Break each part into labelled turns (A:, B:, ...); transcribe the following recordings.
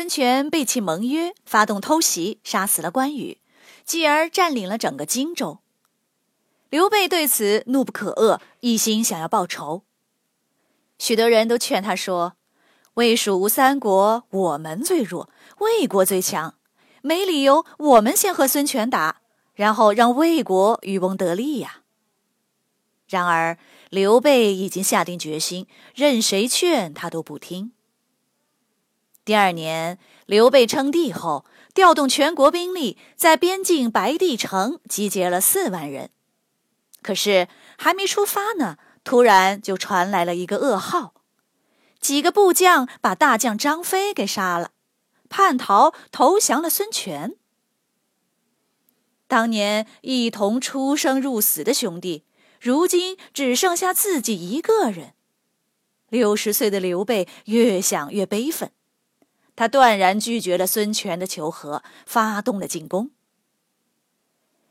A: 孙权背弃盟约，发动偷袭，杀死了关羽，继而占领了整个荆州。刘备对此怒不可遏，一心想要报仇。许多人都劝他说：“魏蜀吴三国，我们最弱，魏国最强，没理由我们先和孙权打，然后让魏国渔翁得利呀。”然而刘备已经下定决心，任谁劝他都不听。第二年，刘备称帝后，调动全国兵力，在边境白帝城集结了四万人。可是还没出发呢，突然就传来了一个噩耗：几个部将把大将张飞给杀了，叛逃投降了孙权。当年一同出生入死的兄弟，如今只剩下自己一个人。六十岁的刘备越想越悲愤。他断然拒绝了孙权的求和，发动了进攻。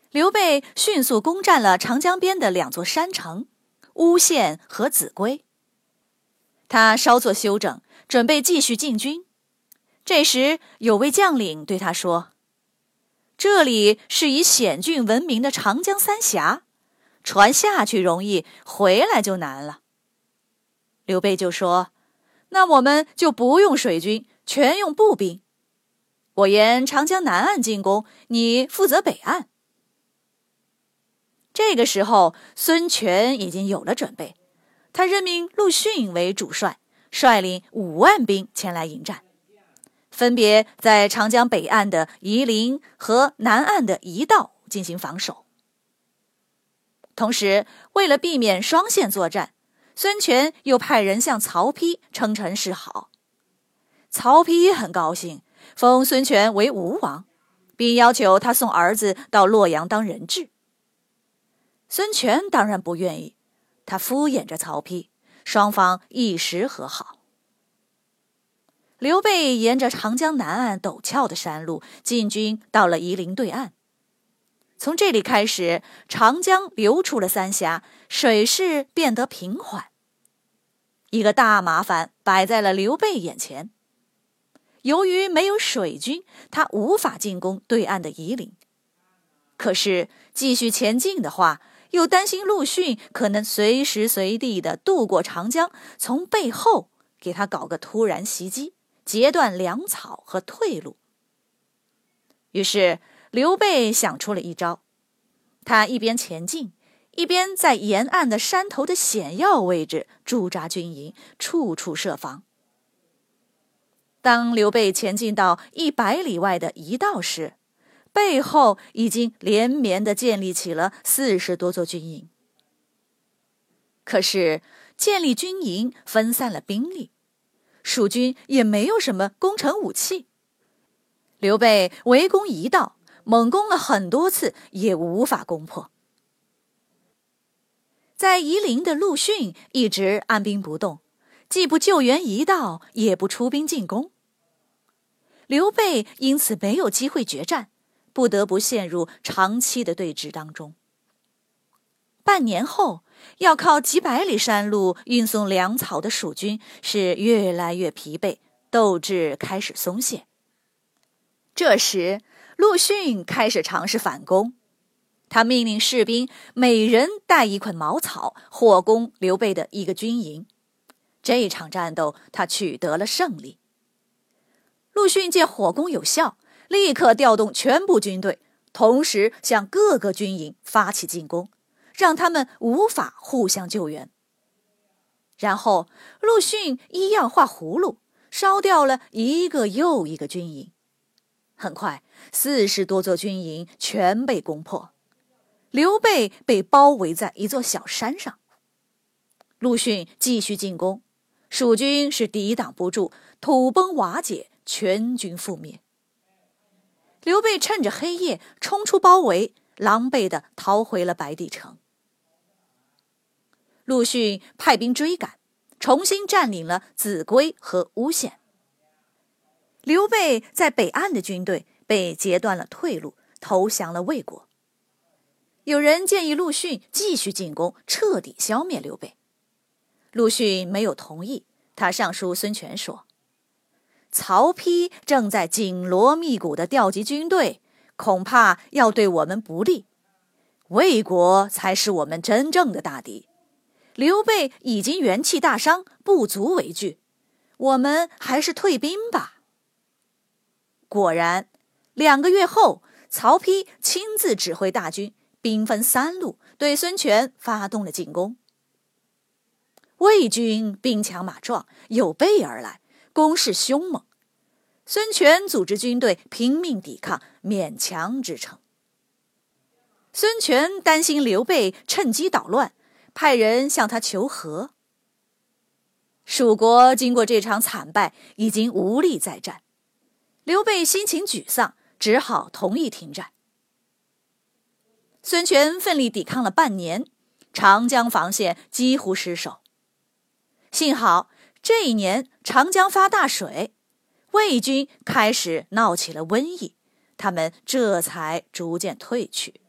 A: 刘备迅速攻占了长江边的两座山城——乌县和秭归。他稍作休整，准备继续进军。这时，有位将领对他说：“这里是以险峻闻名的长江三峡，船下去容易，回来就难了。”刘备就说：“那我们就不用水军。”全用步兵，我沿长江南岸进攻，你负责北岸。这个时候，孙权已经有了准备，他任命陆逊为主帅，率领五万兵前来迎战，分别在长江北岸的夷陵和南岸的夷道进行防守。同时，为了避免双线作战，孙权又派人向曹丕称臣示好。曹丕很高兴，封孙权为吴王，并要求他送儿子到洛阳当人质。孙权当然不愿意，他敷衍着曹丕，双方一时和好。刘备沿着长江南岸陡峭的山路进军到了夷陵对岸，从这里开始，长江流出了三峡，水势变得平缓。一个大麻烦摆在了刘备眼前。由于没有水军，他无法进攻对岸的夷陵。可是继续前进的话，又担心陆逊可能随时随地的渡过长江，从背后给他搞个突然袭击，截断粮草和退路。于是刘备想出了一招，他一边前进，一边在沿岸的山头的险要位置驻扎军营，处处设防。当刘备前进到一百里外的夷道时，背后已经连绵的建立起了四十多座军营。可是建立军营分散了兵力，蜀军也没有什么攻城武器。刘备围攻夷道，猛攻了很多次，也无法攻破。在夷陵的陆逊一直按兵不动。既不救援一道，也不出兵进攻。刘备因此没有机会决战，不得不陷入长期的对峙当中。半年后，要靠几百里山路运送粮草的蜀军是越来越疲惫，斗志开始松懈。这时，陆逊开始尝试反攻，他命令士兵每人带一捆茅草，火攻刘备的一个军营。这场战斗，他取得了胜利。陆逊见火攻有效，立刻调动全部军队，同时向各个军营发起进攻，让他们无法互相救援。然后，陆逊一样画葫芦，烧掉了一个又一个军营。很快，四十多座军营全被攻破。刘备被包围在一座小山上。陆逊继续进攻，蜀军是抵挡不住，土崩瓦解，全军覆灭。刘备趁着黑夜冲出包围，狼狈的逃回了白帝城。陆逊派兵追赶，重新占领了秭归和巫县。刘备在北岸的军队被截断了退路，投降了魏国。有人建议陆逊继续进攻，彻底消灭刘备。陆逊没有同意，他上书孙权说。曹丕正在紧锣密鼓的调集军队，恐怕要对我们不利。魏国才是我们真正的大敌。刘备已经元气大伤，不足为惧。我们还是退兵吧。果然，两个月后，曹丕亲自指挥大军，兵分三路对孙权发动了进攻。魏军兵强马壮，有备而来。攻势凶猛，孙权组织军队拼命抵抗，勉强支撑。孙权担心刘备趁机捣乱，派人向他求和。蜀国经过这场惨败，已经无力再战，刘备心情沮丧，只好同意停战。孙权奋力抵抗了半年，长江防线几乎失守，幸好。这一年，长江发大水，魏军开始闹起了瘟疫，他们这才逐渐退去。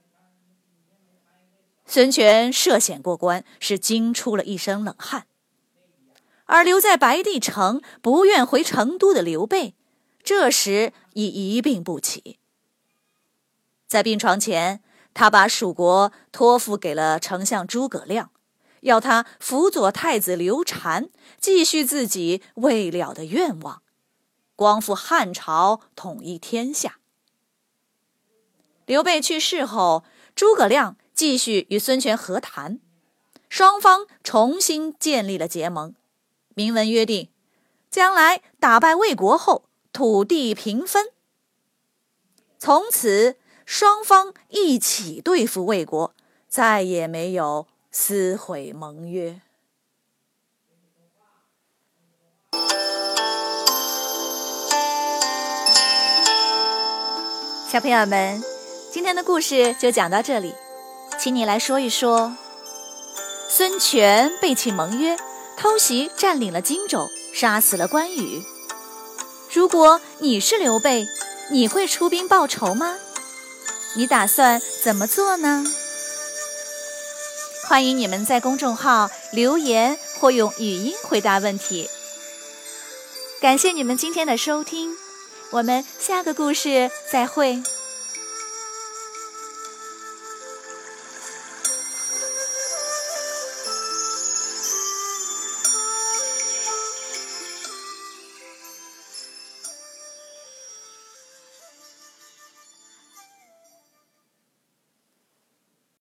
A: 孙权涉险过关，是惊出了一身冷汗。而留在白帝城、不愿回成都的刘备，这时已一病不起。在病床前，他把蜀国托付给了丞相诸葛亮。要他辅佐太子刘禅，继续自己未了的愿望，光复汉朝，统一天下。刘备去世后，诸葛亮继续与孙权和谈，双方重新建立了结盟，明文约定，将来打败魏国后，土地平分。从此，双方一起对付魏国，再也没有。撕毁盟约。小朋友们，今天的故事就讲到这里，请你来说一说：孙权背弃盟约，偷袭占领了荆州，杀死了关羽。如果你是刘备，你会出兵报仇吗？你打算怎么做呢？欢迎你们在公众号留言或用语音回答问题。感谢你们今天的收听，我们下个故事再会。